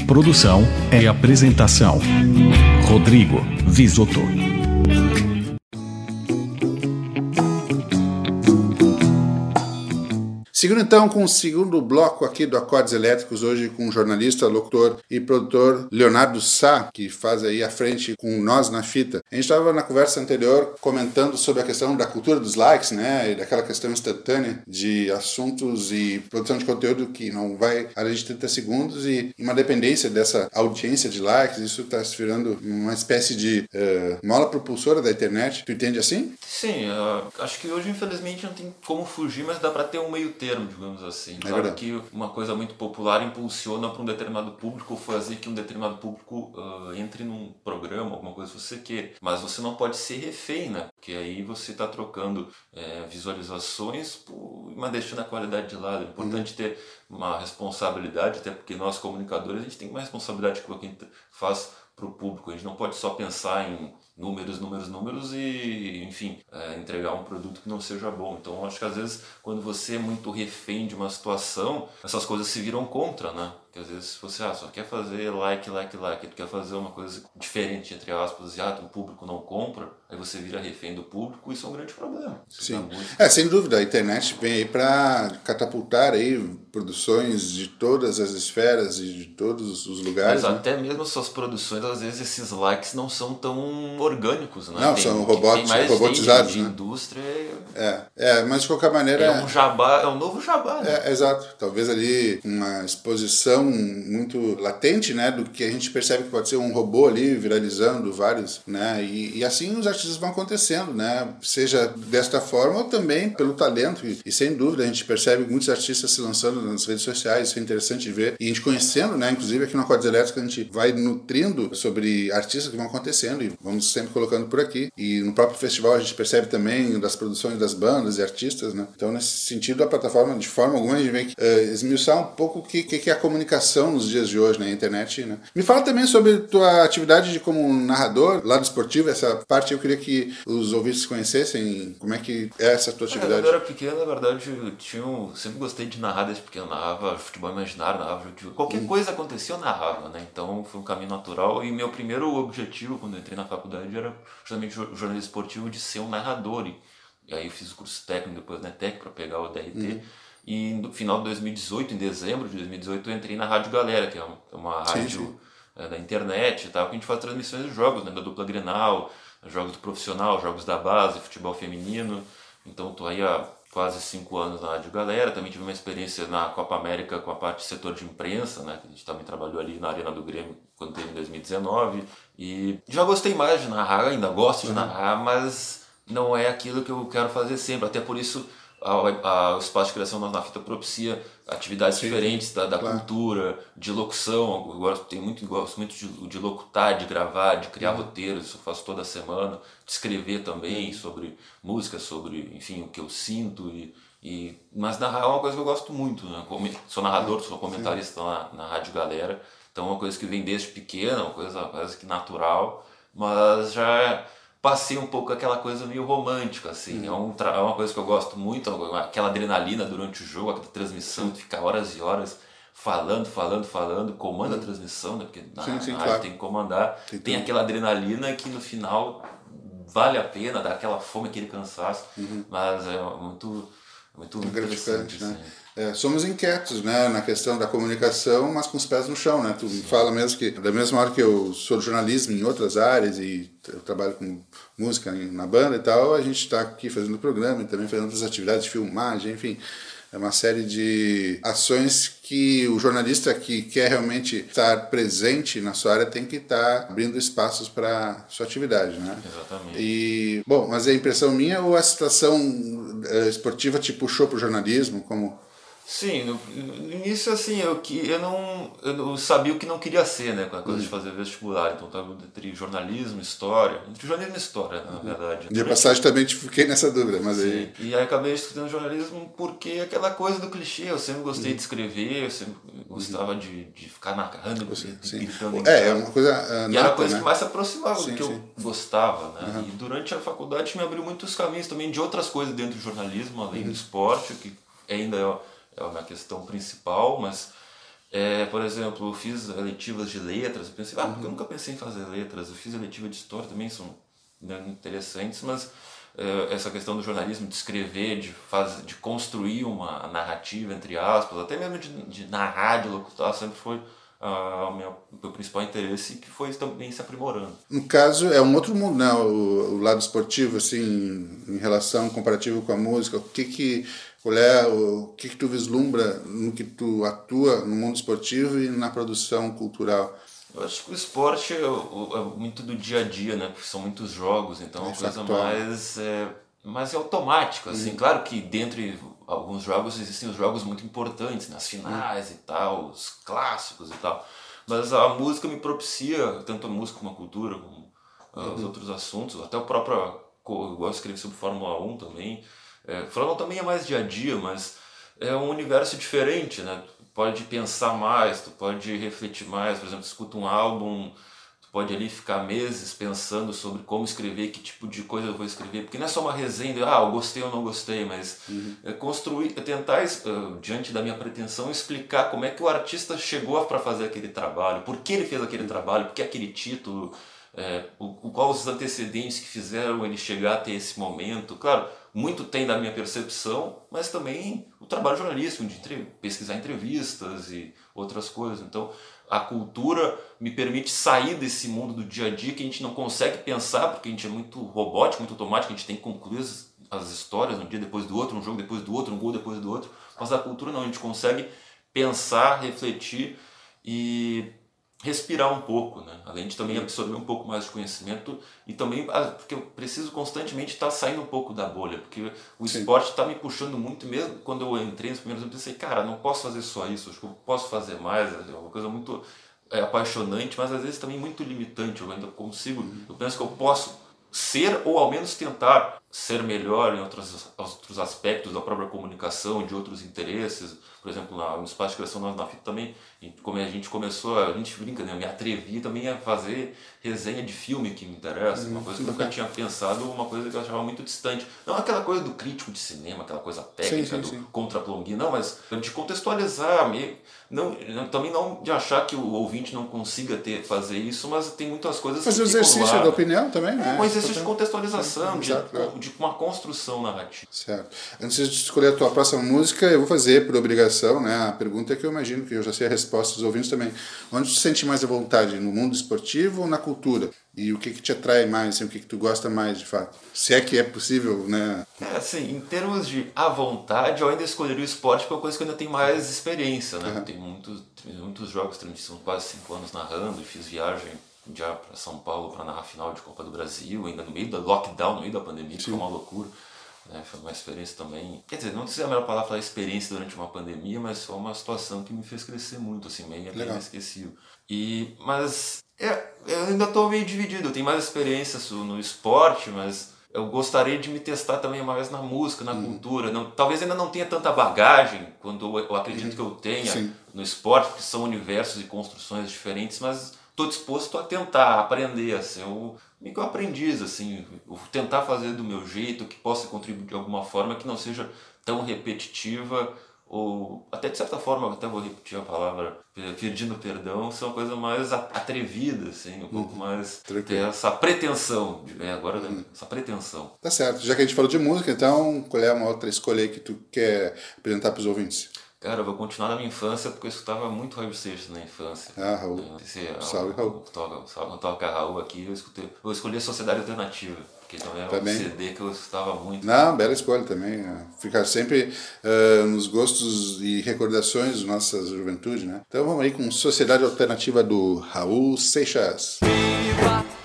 Produção e apresentação: Rodrigo Visoto. Seguindo então com o segundo bloco aqui do Acordes Elétricos, hoje com o jornalista, locutor e produtor Leonardo Sá, que faz aí a frente com nós na fita. A gente estava na conversa anterior comentando sobre a questão da cultura dos likes, né, e daquela questão instantânea de assuntos e produção de conteúdo que não vai além de 30 segundos e uma dependência dessa audiência de likes, isso está se virando uma espécie de uh, mola propulsora da internet. Tu entende assim? Sim, acho que hoje infelizmente não tem como fugir, mas dá para ter um meio termo termo, digamos assim. É Sabe que uma coisa muito popular impulsiona para um determinado público fazer que um determinado público uh, entre num programa, alguma coisa que você quer. Mas você não pode ser refém, né? Porque aí você está trocando é, visualizações por, mas deixando a qualidade de lado. É importante uhum. ter uma responsabilidade, até porque nós comunicadores a gente tem uma responsabilidade com quem faz para o público. A gente não pode só pensar em números, números, números e, enfim, é, entregar um produto que não seja bom. Então, acho que às vezes, quando você é muito refém de uma situação, essas coisas se viram contra, né? Porque às vezes você ah, só quer fazer like, like, like, tu quer fazer uma coisa diferente, entre aspas, e ah, o público não compra, aí você vira refém do público, isso é um grande problema. Sim. É, sem dúvida, a internet vem aí para catapultar aí produções de todas as esferas e de todos os lugares. Mas né? até mesmo suas produções, às vezes esses likes não são tão orgânicos, né? Não, tem, são robots, robotizados. De, de né? indústria. É, é, mas de qualquer maneira. É um jabá, é um novo jabá. Né? É, exato. Talvez ali uma exposição muito latente, né, do que a gente percebe que pode ser um robô ali viralizando vários, né, e, e assim os artistas vão acontecendo, né, seja desta forma ou também pelo talento. E, e, sem dúvida a gente percebe muitos artistas se lançando nas redes sociais, isso é interessante de ver e a gente conhecendo, né, inclusive aqui no Acordes Elétricos a gente vai nutrindo sobre artistas que vão acontecendo e vamos sempre colocando por aqui. E no próprio festival a gente percebe também das produções das bandas e artistas, né, então nesse sentido a plataforma de forma alguma a gente vem uh, esmiuçar um pouco o que, que é a comunicação comunicação nos dias de hoje na internet. Né? Me fala também sobre tua atividade de como narrador, lado esportivo, essa parte eu queria que os ouvintes conhecessem, como é que é essa tua atividade. Quando eu era pequeno, na verdade, eu tinha um, sempre gostei de narrar desde pequeno, narrava futebol imaginário, narrava futebol. Qualquer hum. coisa acontecia, eu narrava, né? Então foi um caminho natural e meu primeiro objetivo quando eu entrei na faculdade era justamente o jornalismo esportivo de ser um narrador. E, aí eu fiz o curso técnico, depois na TEC para pegar o DRT. Hum. E no final de 2018, em dezembro de 2018, eu entrei na Rádio Galera, que é uma, é rádio é, da internet e tal, que a gente faz transmissões de jogos, né, da dupla Grenal, jogos do profissional, jogos da base, futebol feminino. Então estou aí há quase cinco anos na Rádio Galera. Também tive uma experiência na Copa América com a parte do setor de imprensa, né? Que a gente também trabalhou ali na Arena do Grêmio quando teve em 2019. E já gostei mais de narrar, ainda gosto de uhum. narrar, mas não é aquilo que eu quero fazer sempre. Até por isso a, a, o espaço de criação na fita propicia atividades Sim, diferentes da, da claro. cultura, de locução. Eu gosto, tenho muito, gosto muito de, de locutar, de gravar, de criar uhum. roteiros, isso eu faço toda semana, de escrever também uhum. sobre música, sobre enfim, o que eu sinto. E, e, mas narrar é uma coisa que eu gosto muito. Né? Sou narrador, sou comentarista na, na Rádio Galera, então é uma coisa que vem desde pequena, uma coisa quase que natural, mas já passei um pouco aquela coisa meio romântica, assim. Uhum. É, um, é uma coisa que eu gosto muito, aquela adrenalina durante o jogo, aquela transmissão, de ficar horas e horas falando, falando, falando, comanda a uhum. transmissão, né? Porque na, sim, sim, na claro. tem que comandar. Tem, tem aquela adrenalina que no final vale a pena, dá aquela fome, aquele cansaço, uhum. mas é muito, muito, muito gratificante, né? Assim. É, somos inquietos né, na questão da comunicação, mas com os pés no chão. Né? Tu Sim. fala mesmo que, da mesma hora que eu sou jornalismo em outras áreas e eu trabalho com música na banda e tal, a gente está aqui fazendo programa e também fazendo outras atividades de filmagem, enfim. É uma série de ações que o jornalista que quer realmente estar presente na sua área tem que estar abrindo espaços para sua atividade, né? Exatamente. E, bom, mas é impressão minha ou a situação eh, esportiva te puxou para o jornalismo como Sim, no, no, início assim, eu, que, eu, não, eu não sabia o que não queria ser, né, com a coisa uhum. de fazer vestibular. Então estava entre jornalismo e história. Entre jornalismo e história, na uhum. verdade. De passagem também fiquei nessa dúvida, mas Sim. aí. E aí acabei estudando jornalismo porque aquela coisa do clichê, eu sempre gostei uhum. de escrever, eu sempre gostava de, de ficar narrando, gritando. É, é uma coisa. Uh, e era a coisa né? que mais se aproximava sim, do que sim. eu gostava, né? E durante a faculdade me abriu muitos caminhos também de outras coisas dentro do jornalismo, além do uhum. esporte, que ainda é é uma questão principal, mas, é, por exemplo, eu fiz eletivas de letras, eu pensei, ah, porque eu nunca pensei em fazer letras, eu fiz eletiva de história também, são né, interessantes, mas é, essa questão do jornalismo, de escrever, de, fazer, de construir uma narrativa, entre aspas, até mesmo de, de narrar, de locutar, sempre foi o meu, meu, principal interesse que foi também se aprimorando. No caso, é um outro mundo, né? O, o, lado esportivo, assim, em relação comparativo com a música, o que que qual é o que, que tu vislumbra no que tu atua no mundo esportivo e na produção cultural? Eu acho que o esporte é, é muito do dia a dia, né? Porque são muitos jogos, então é uma coisa mais, é, mais automática. Assim. Hum. Claro que dentre alguns jogos existem os jogos muito importantes, nas finais hum. e tal, os clássicos e tal. Mas a música me propicia, tanto a música como a cultura, como uhum. os outros assuntos, até o próprio. Eu gosto de escrever sobre Fórmula 1 também. É, também é mais dia a dia, mas é um universo diferente, né? Tu pode pensar mais, tu pode refletir mais, por exemplo, escuta um álbum, tu pode ali ficar meses pensando sobre como escrever, que tipo de coisa eu vou escrever, porque não é só uma resenha de, ah, eu gostei ou não gostei, mas uhum. é construir, é tentar, uh, diante da minha pretensão, explicar como é que o artista chegou para fazer aquele trabalho, por que ele fez aquele uhum. trabalho, por que aquele título, é, o, qual os antecedentes que fizeram ele chegar até esse momento. Claro, muito tem da minha percepção, mas também o trabalho jornalístico, de pesquisar entrevistas e outras coisas. Então, a cultura me permite sair desse mundo do dia a dia que a gente não consegue pensar, porque a gente é muito robótico, muito automático, a gente tem que concluir as, as histórias um dia depois do outro, um jogo depois do outro, um gol depois do outro. Mas a cultura não, a gente consegue pensar, refletir e respirar um pouco, né? além de também absorver um pouco mais de conhecimento e também ah, porque eu preciso constantemente estar saindo um pouco da bolha, porque o Sim. esporte está me puxando muito mesmo. Quando eu entrei nos primeiros anos, eu pensei, cara, não posso fazer só isso, acho que eu posso fazer mais, é uma coisa muito é, apaixonante, mas às vezes também muito limitante. Eu ainda consigo, uhum. eu penso que eu posso ser ou ao menos tentar ser melhor em outros, outros aspectos da própria comunicação, de outros interesses por exemplo, na, no espaço de criação nós na fita também, como a gente começou, a gente brinca, né? Eu me atrevi também a fazer resenha de filme que me interessa, uma coisa que eu nunca tinha pensado, uma coisa que eu achava muito distante. Não aquela coisa do crítico de cinema, aquela coisa técnica sim, sim, do contra-plongui, não, mas de contextualizar, me, não, também não de achar que o ouvinte não consiga ter, fazer isso, mas tem muitas coisas Fazer o exercício da opinião também, né? É, um exercício de contextualização, de, de uma construção narrativa. Certo. Antes de escolher a tua próxima música, eu vou fazer por obrigação, né? A pergunta que eu imagino que eu já sei a resposta dos ouvintes também. Onde tu sente mais a vontade, no mundo esportivo ou na cultura? E o que que te atrai mais, assim, o que que tu gosta mais, de fato? Se é que é possível, né? É, assim, em termos de à vontade, eu ainda escolheria o esporte porque é uma coisa que eu ainda tenho mais experiência, né? Uhum. Tem muitos, muitos jogos, são quase cinco anos narrando, e fiz viagem já para São Paulo para narrar a final de Copa do Brasil, ainda no meio do lockdown, no meio da pandemia, que foi uma loucura. Né? Foi uma experiência também. Quer dizer, não sei se é a melhor palavra falar experiência durante uma pandemia, mas foi uma situação que me fez crescer muito, assim, meio inesquecível. E, mas é, eu ainda estou meio dividido. Eu tenho mais experiência no esporte, mas eu gostaria de me testar também mais na música, na hum. cultura. Não, talvez ainda não tenha tanta bagagem quanto eu, eu acredito hum. que eu tenha Sim. no esporte, que são universos e construções diferentes, mas estou disposto a tentar aprender, assim, eu meio que um aprendiz, assim, tentar fazer do meu jeito, que possa contribuir de alguma forma, que não seja tão repetitiva ou até de certa forma, até vou repetir a palavra, pedindo perdão, ser uma coisa mais atrevida, assim, um pouco uhum. mais ter essa pretensão, é, agora uhum. essa pretensão. Tá certo. Já que a gente falou de música, então qual é uma outra escolha que tu quer apresentar para os ouvintes? Cara, eu vou continuar na minha infância porque eu escutava muito Raul Seixas na infância. Ah, Raul. Se, é salve, Raul. Toca, salve, toca Raul aqui, eu escutei. Eu escolhi a Sociedade Alternativa, que também é também. um CD que eu escutava muito. Não, bela escolha também. Né? Ficar sempre uh, nos gostos e recordações da nossa juventude, né? Então vamos aí com Sociedade Alternativa do Raul Seixas. Viva!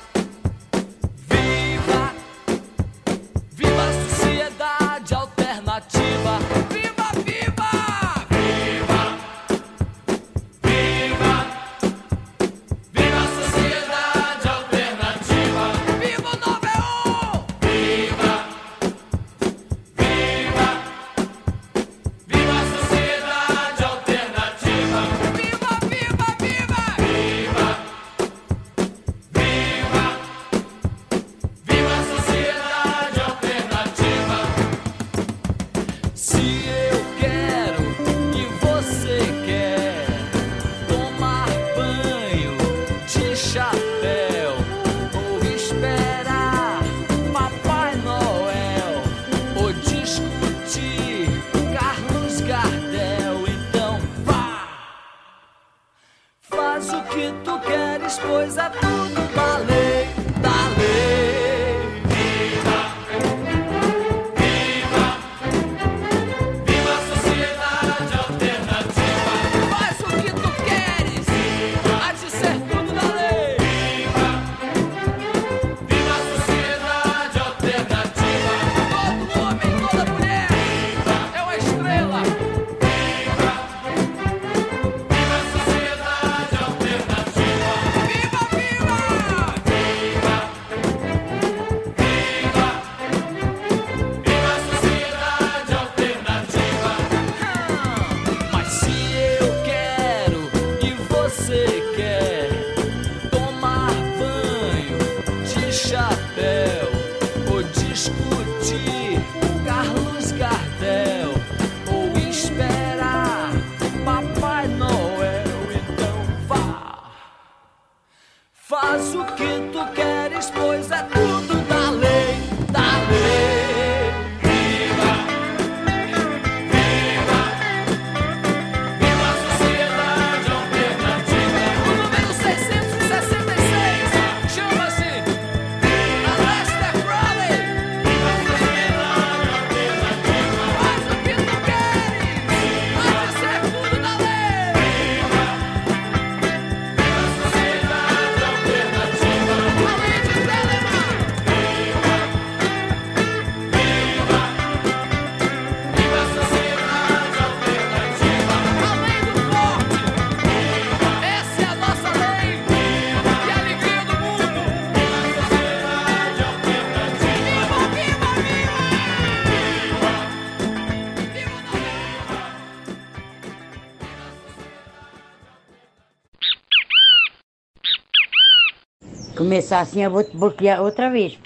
Começar assim, eu vou bloquear outra vez.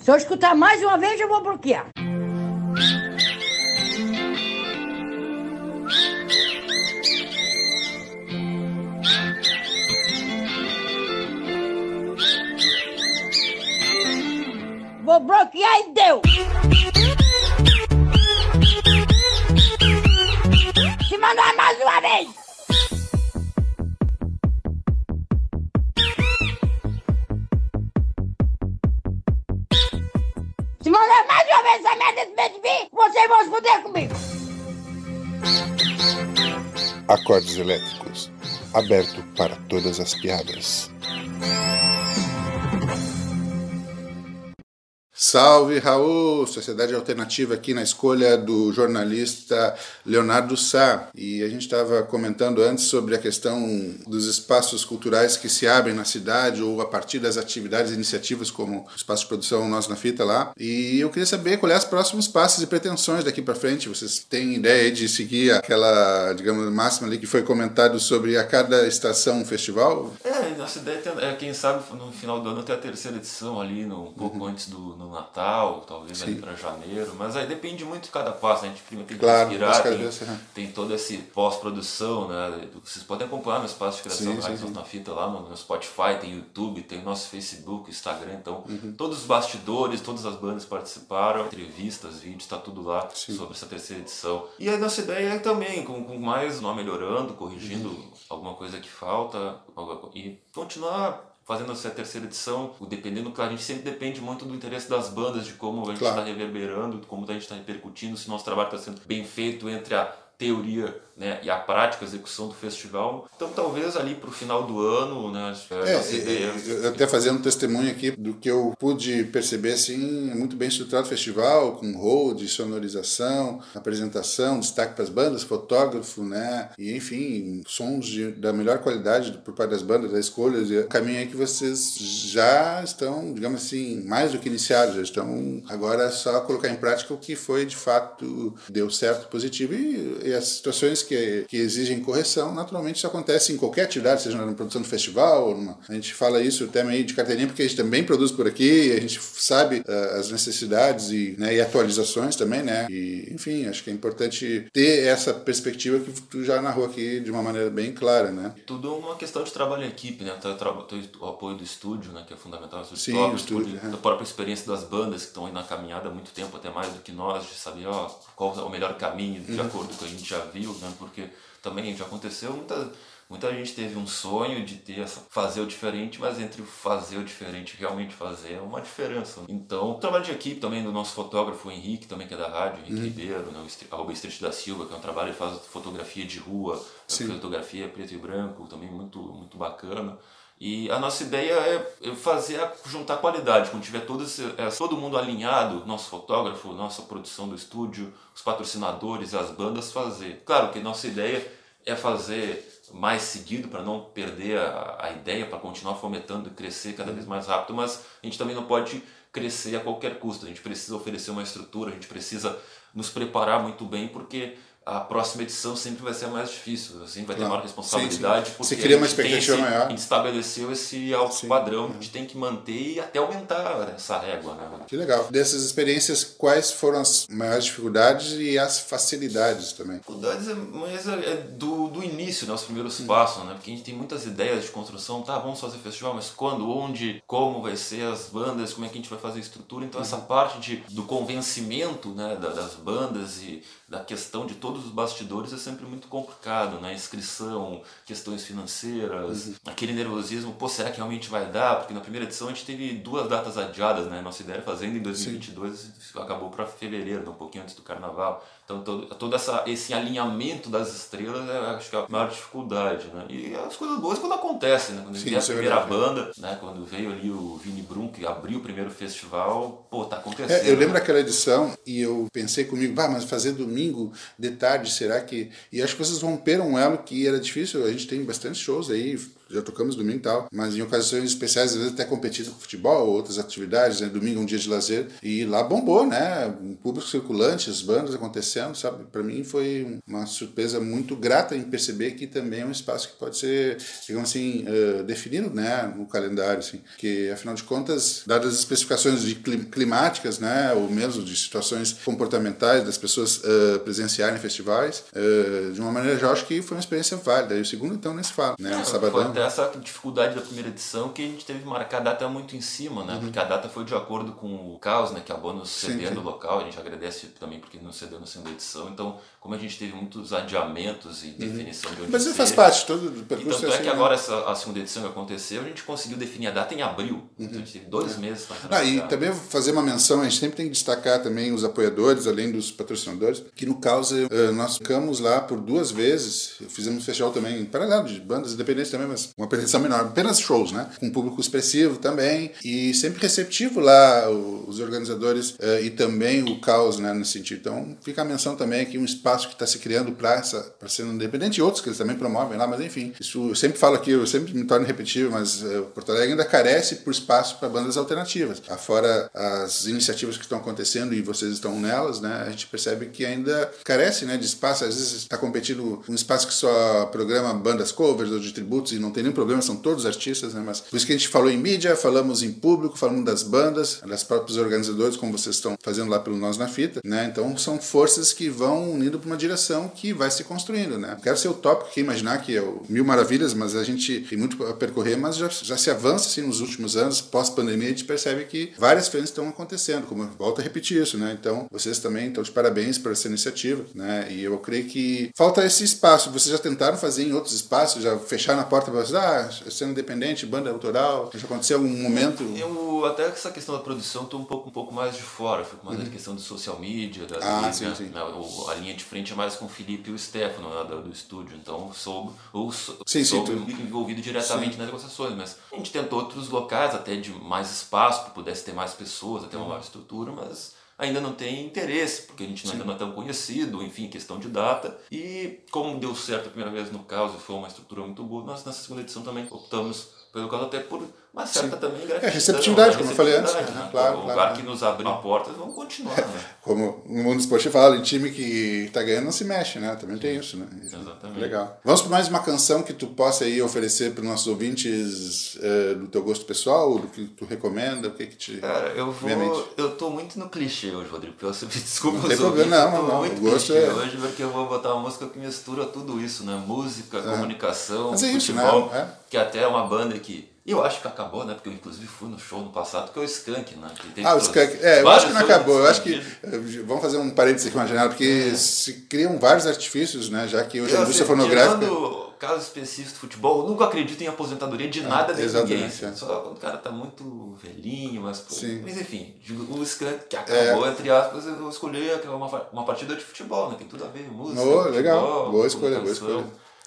Se eu escutar mais uma vez, eu vou bloquear. vou bloquear e deu! Se mandar mais uma vez! Se fuder comigo! Acordes elétricos aberto para todas as piadas. Salve Raul, Sociedade Alternativa aqui na escolha do jornalista Leonardo Sá. E a gente estava comentando antes sobre a questão dos espaços culturais que se abrem na cidade ou a partir das atividades e iniciativas como o Espaço de Produção Nós na Fita lá. E eu queria saber quais são os próximos passos e pretensões daqui para frente. Vocês têm ideia de seguir aquela, digamos, máxima ali que foi comentado sobre a cada estação um festival? É, nossa ideia é, quem sabe, no final do ano ter a terceira edição ali, no, um pouco uhum. antes do no Natal, talvez Sim. ali para janeiro, mas aí depende muito de cada passo, né? a gente primeiro tem que claro, respirar, tem, tem toda essa pós-produção, né? Vocês podem acompanhar no espaço de criação sim, sim, sim. na fita lá no, Spotify, tem YouTube, tem nosso Facebook, Instagram, então uhum. todos os bastidores, todas as bandas participaram, entrevistas, vídeos, está tudo lá sobre essa terceira edição. E a nossa ideia é também, com, com mais nó melhorando, corrigindo uhum. alguma coisa que falta e continuar fazendo essa terceira edição, dependendo, claro, a gente sempre depende muito do interesse das bandas, de como a gente está claro. reverberando, como a gente está repercutindo, se nosso trabalho está sendo bem feito entre a teoria né, e a prática, a execução do festival. Então, talvez ali para o final do ano, né, é, ideia. Eu até fazendo testemunho aqui do que eu pude perceber, assim, é muito bem estruturado o festival, com hold, sonorização, apresentação, destaque para as bandas, fotógrafo, né, e enfim, sons de, da melhor qualidade por parte das bandas, das escolhas, e o caminho aí que vocês já estão, digamos assim, mais do que iniciados, já estão agora é só colocar em prática o que foi de fato deu certo, positivo e, e as situações que, que exigem correção, naturalmente isso acontece em qualquer atividade, seja na produção do festival, numa, a gente fala isso até meio de carteirinha, porque a gente também produz por aqui, a gente sabe uh, as necessidades e, né, e atualizações também, né? E, enfim, acho que é importante ter essa perspectiva que tu já narrou aqui de uma maneira bem clara, né? Tudo uma questão de trabalho em equipe, né? O apoio do estúdio, né? Que é fundamental. O Sim, o estúdio. É. A própria experiência das bandas que estão aí na caminhada há muito tempo, até mais do que nós, de saber ó, qual é o melhor caminho, de uhum. acordo com o que a gente já viu, né? Porque também já aconteceu muita muita gente teve um sonho de ter essa, fazer o diferente, mas entre fazer o diferente e realmente fazer é uma diferença. Então, o trabalho de equipe também do nosso fotógrafo Henrique, também que é da rádio, Henrique uhum. Ribeiro, né, arroba Street da Silva, que é um trabalho que faz fotografia de rua, fotografia preto e branco, também muito, muito bacana. E a nossa ideia é fazer, juntar qualidade, quando tiver todo, esse, é, todo mundo alinhado, nosso fotógrafo, nossa produção do estúdio, os patrocinadores, as bandas, fazer. Claro que nossa ideia é fazer mais seguido para não perder a, a ideia, para continuar fomentando e crescer cada vez mais rápido, mas a gente também não pode crescer a qualquer custo. A gente precisa oferecer uma estrutura, a gente precisa nos preparar muito bem, porque a próxima edição sempre vai ser mais difícil, assim, vai ter maior responsabilidade. Sim, sim. Você cria uma expectativa esse, maior. A gente estabeleceu esse alto sim, padrão, a gente tem que manter e até aumentar essa régua. Né? Que legal. Dessas experiências, quais foram as maiores dificuldades e as facilidades também? Dificuldades, é, mas é, é do, do início, né, os primeiros passos, né? porque a gente tem muitas ideias de construção, tá, vamos fazer festival, mas quando, onde, como vai ser as bandas, como é que a gente vai fazer a estrutura, então uhum. essa parte de, do convencimento né, das bandas e da questão de todos os bastidores é sempre muito complicado, né? Inscrição, questões financeiras, uhum. aquele nervosismo, pô, será que realmente vai dar? Porque na primeira edição a gente teve duas datas adiadas, né? Nossa ideia era fazendo em 2022, Sim. acabou para fevereiro, né? um pouquinho antes do carnaval. Então todo, todo essa, esse alinhamento das estrelas é, acho que é a maior dificuldade, né? E as coisas boas quando acontecem, né? Quando Sim, veio a é primeira é banda, né? Quando veio ali o Vini Brum, que abriu o primeiro festival, pô, tá acontecendo. É, eu lembro né? daquela edição e eu pensei comigo, bah, mas fazer domingo de tarde, será que... E as coisas romperam um elo que era difícil, a gente tem bastante shows aí, já tocamos domingo e tal, mas em ocasiões especiais, às vezes até competindo com futebol ou outras atividades, né? Domingo é um dia de lazer, e lá bombou, né? Um público circulante, as bandas acontecendo, sabe? Para mim foi uma surpresa muito grata em perceber que também é um espaço que pode ser, digamos assim, uh, definido, né? No calendário, assim, que afinal de contas, dadas as especificações de climáticas, né? Ou mesmo de situações comportamentais das pessoas uh, presenciarem festivais, uh, de uma maneira já acho que foi uma experiência válida. E o segundo, então, nesse fala, né? É, sabadão até essa dificuldade da primeira edição que a gente teve que marcar a data muito em cima, né? Uhum. Porque a data foi de acordo com o caos, né? Que acabou nos cedendo o local. A gente agradece também porque nos cedeu na segunda edição. Então, como a gente teve muitos adiamentos e uhum. definição de onde Mas isso faz parte todo do percurso. E tanto é, assim, que né? agora essa, a segunda edição que aconteceu, a gente conseguiu definir a data em abril. Uhum. Então a gente teve dois é. meses para ah, E também fazer uma menção, a gente sempre tem que destacar também os apoiadores, além dos patrocinadores, que no caso eh, nós ficamos lá por duas vezes, fizemos um festival também, em paralelo de bandas independentes também, mas uma apresentação menor, apenas shows, né? Com um público expressivo também, e sempre receptivo lá, os organizadores uh, e também o caos, né, nesse sentido. Então fica a menção também aqui, um espaço que está se criando para ser independente e outros que eles também promovem lá, mas enfim, isso eu sempre falo aqui, eu sempre me torno repetitivo, mas uh, Porto Alegre ainda carece por espaço para bandas alternativas. Afora as iniciativas que estão acontecendo e vocês estão nelas, né, a gente percebe que ainda carece né, de espaço, às vezes está competindo um espaço que só programa bandas covers ou de tributos e não tem nenhum problema, são todos artistas, né, mas por isso que a gente falou em mídia, falamos em público, falamos das bandas, das próprios organizadores, como vocês estão fazendo lá pelo Nós na Fita, né, então são forças que vão unindo para uma direção que vai se construindo, né. Quero ser utópico que imaginar que é mil maravilhas, mas a gente tem muito a percorrer, mas já, já se avança assim nos últimos anos, pós-pandemia, a gente percebe que várias frentes estão acontecendo, como eu volto a repetir isso, né? Então, vocês também estão de parabéns por essa iniciativa, né? E eu creio que falta esse espaço. Vocês já tentaram fazer em outros espaços, já fecharam a porta para vocês, ah, sendo independente, banda autoral, já aconteceu algum momento? Eu, até essa questão da produção, estou um pouco, um pouco mais de fora, fico mais uhum. na questão de social media, da ah, sim, sim. Né? a linha de frente é mais com o Felipe e o Stefano, né, do, do estúdio, então sou, ou sou, sim, sou envolvido diretamente nas negociações, mas a gente tentou outros locais, até de mais espaço, para pudesse ter mais pessoas, até uma uhum. maior estrutura, mas ainda não tem interesse, porque a gente ainda não é tão conhecido, enfim, questão de data. E como deu certo a primeira vez no caso e foi uma estrutura muito boa, nós nessa segunda edição também optamos pelo caso até por uma certa Sim. também gratidão. É, receptividade, como eu falei antes. Né? Né? Claro, o claro, lugar que nos abriu portas, vamos continuar. Né? como no mundo esportivo fala, em time que está ganhando não se mexe, né? Também tem isso, né? Exatamente. Legal. Vamos para mais uma canção que tu possa aí oferecer para os nossos ouvintes uh, do teu gosto pessoal, do que tu recomenda, o que que te... Cara, eu vou... Eu tô muito no clichê hoje, Rodrigo. Peço desculpa. Não tem problema, não, não, não. O gosto é... hoje porque eu vou botar uma música que mistura tudo isso, né? Música, é. comunicação, Mas é isso, futebol, né? É. que até é uma banda que e eu acho que acabou, né? Porque eu inclusive fui no show no passado, que é o Skank, né? ah, o Skank. É, eu acho que não acabou. Eu acho que. Eh, vamos fazer um parênteses aqui uma janela, porque é. se criam vários artifícios, né? Já que hoje eu, a indústria assim, fonográfica. Tirando caso específico de futebol, eu nunca acredito em aposentadoria de nada é, de ninguém. É. Só quando o cara tá muito velhinho, mas. Pô, mas enfim, o Skank que acabou, é. entre aspas, eu escolhi uma, uma partida de futebol, né? Tem tudo a ver, música. Oh, futebol, legal. Boa escolha, boa escolha.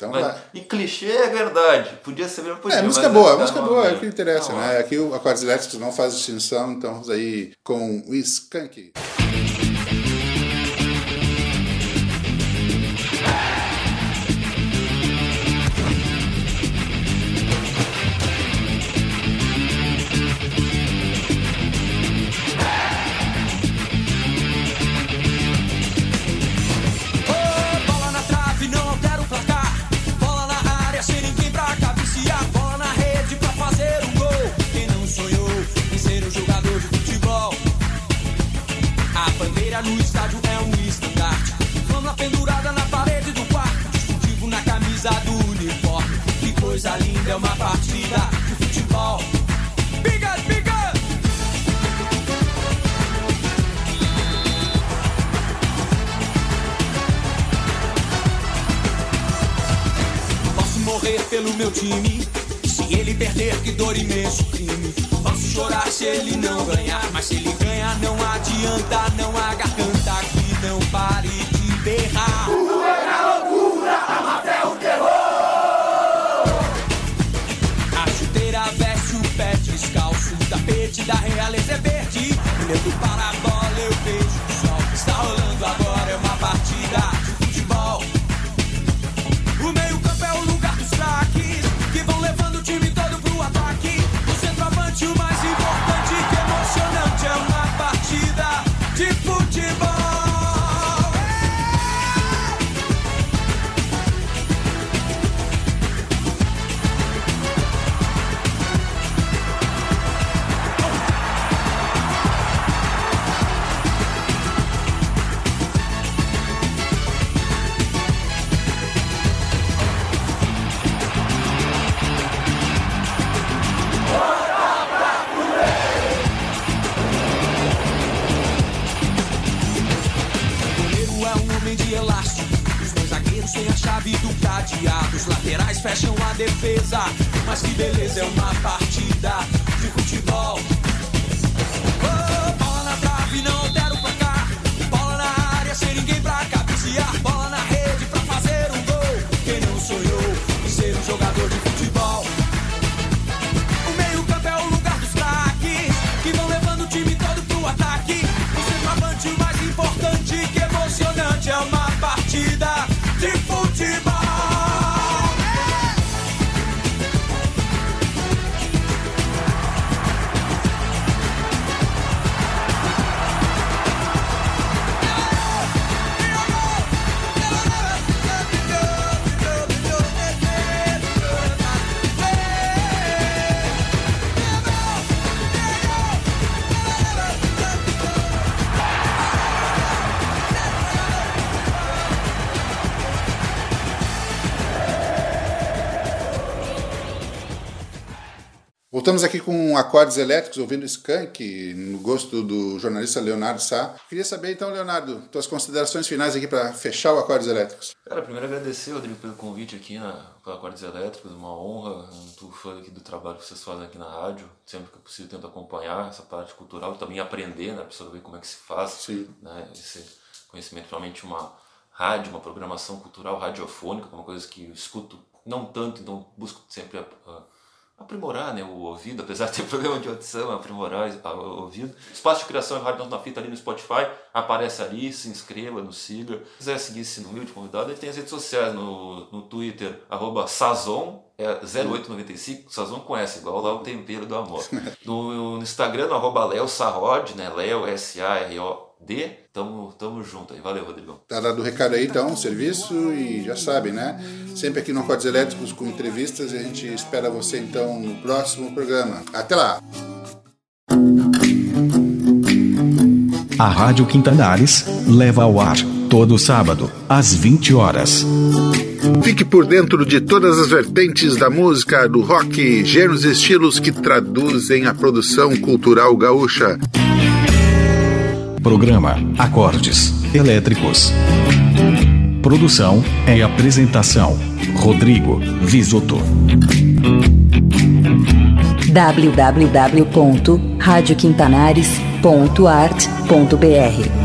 Então, Mas, e clichê é verdade. Podia ser mesmo podia, É, música boa, música boa é o que interessa, não, né? Aqui o Acordes Elétricos não faz distinção, então vamos aí com o Skank. de futebol. Voltamos aqui com acordes elétricos, ouvindo Skank, no gosto do jornalista Leonardo Sá. Queria saber então, Leonardo, tuas considerações finais aqui para fechar o Acordes Elétricos. Cara, primeiro agradecer, Rodrigo, pelo convite aqui na para Acordes Elétricos, uma honra. Muito fã aqui do trabalho que vocês fazem aqui na rádio. Sempre que possível, tento acompanhar essa parte cultural, também aprender, né, saber como é que se faz. Sim. Né, esse conhecimento, realmente uma rádio, uma programação cultural radiofônica, é uma coisa que eu escuto não tanto, então busco sempre a, a aprimorar né, o ouvido, apesar de ter problema de audição, aprimorar o ouvido. Espaço de criação e rádio na fita ali no Spotify, aparece ali, se inscreva, nos siga. Se quiser seguir esse humilde convidado, ele tem as redes sociais no, no Twitter, arroba Sazon, é 0895, Sazon conhece, igual lá o tempero do amor. No, no Instagram, no arroba Sarrod, né, Leo S-A-R-O D. Tamo, tamo junto aí. Valeu, Rodrigo. Tá dado o recado aí, então, serviço e já sabe, né? Sempre aqui no Acordes Elétricos com entrevistas e a gente espera você então no próximo programa. Até lá! A Rádio Quintanares leva ao ar todo sábado, às 20 horas. Fique por dentro de todas as vertentes da música, do rock, gêneros e estilos que traduzem a produção cultural gaúcha. Programa Acordes Elétricos. Produção e apresentação: Rodrigo Visoto. www.radioquintanares.art.br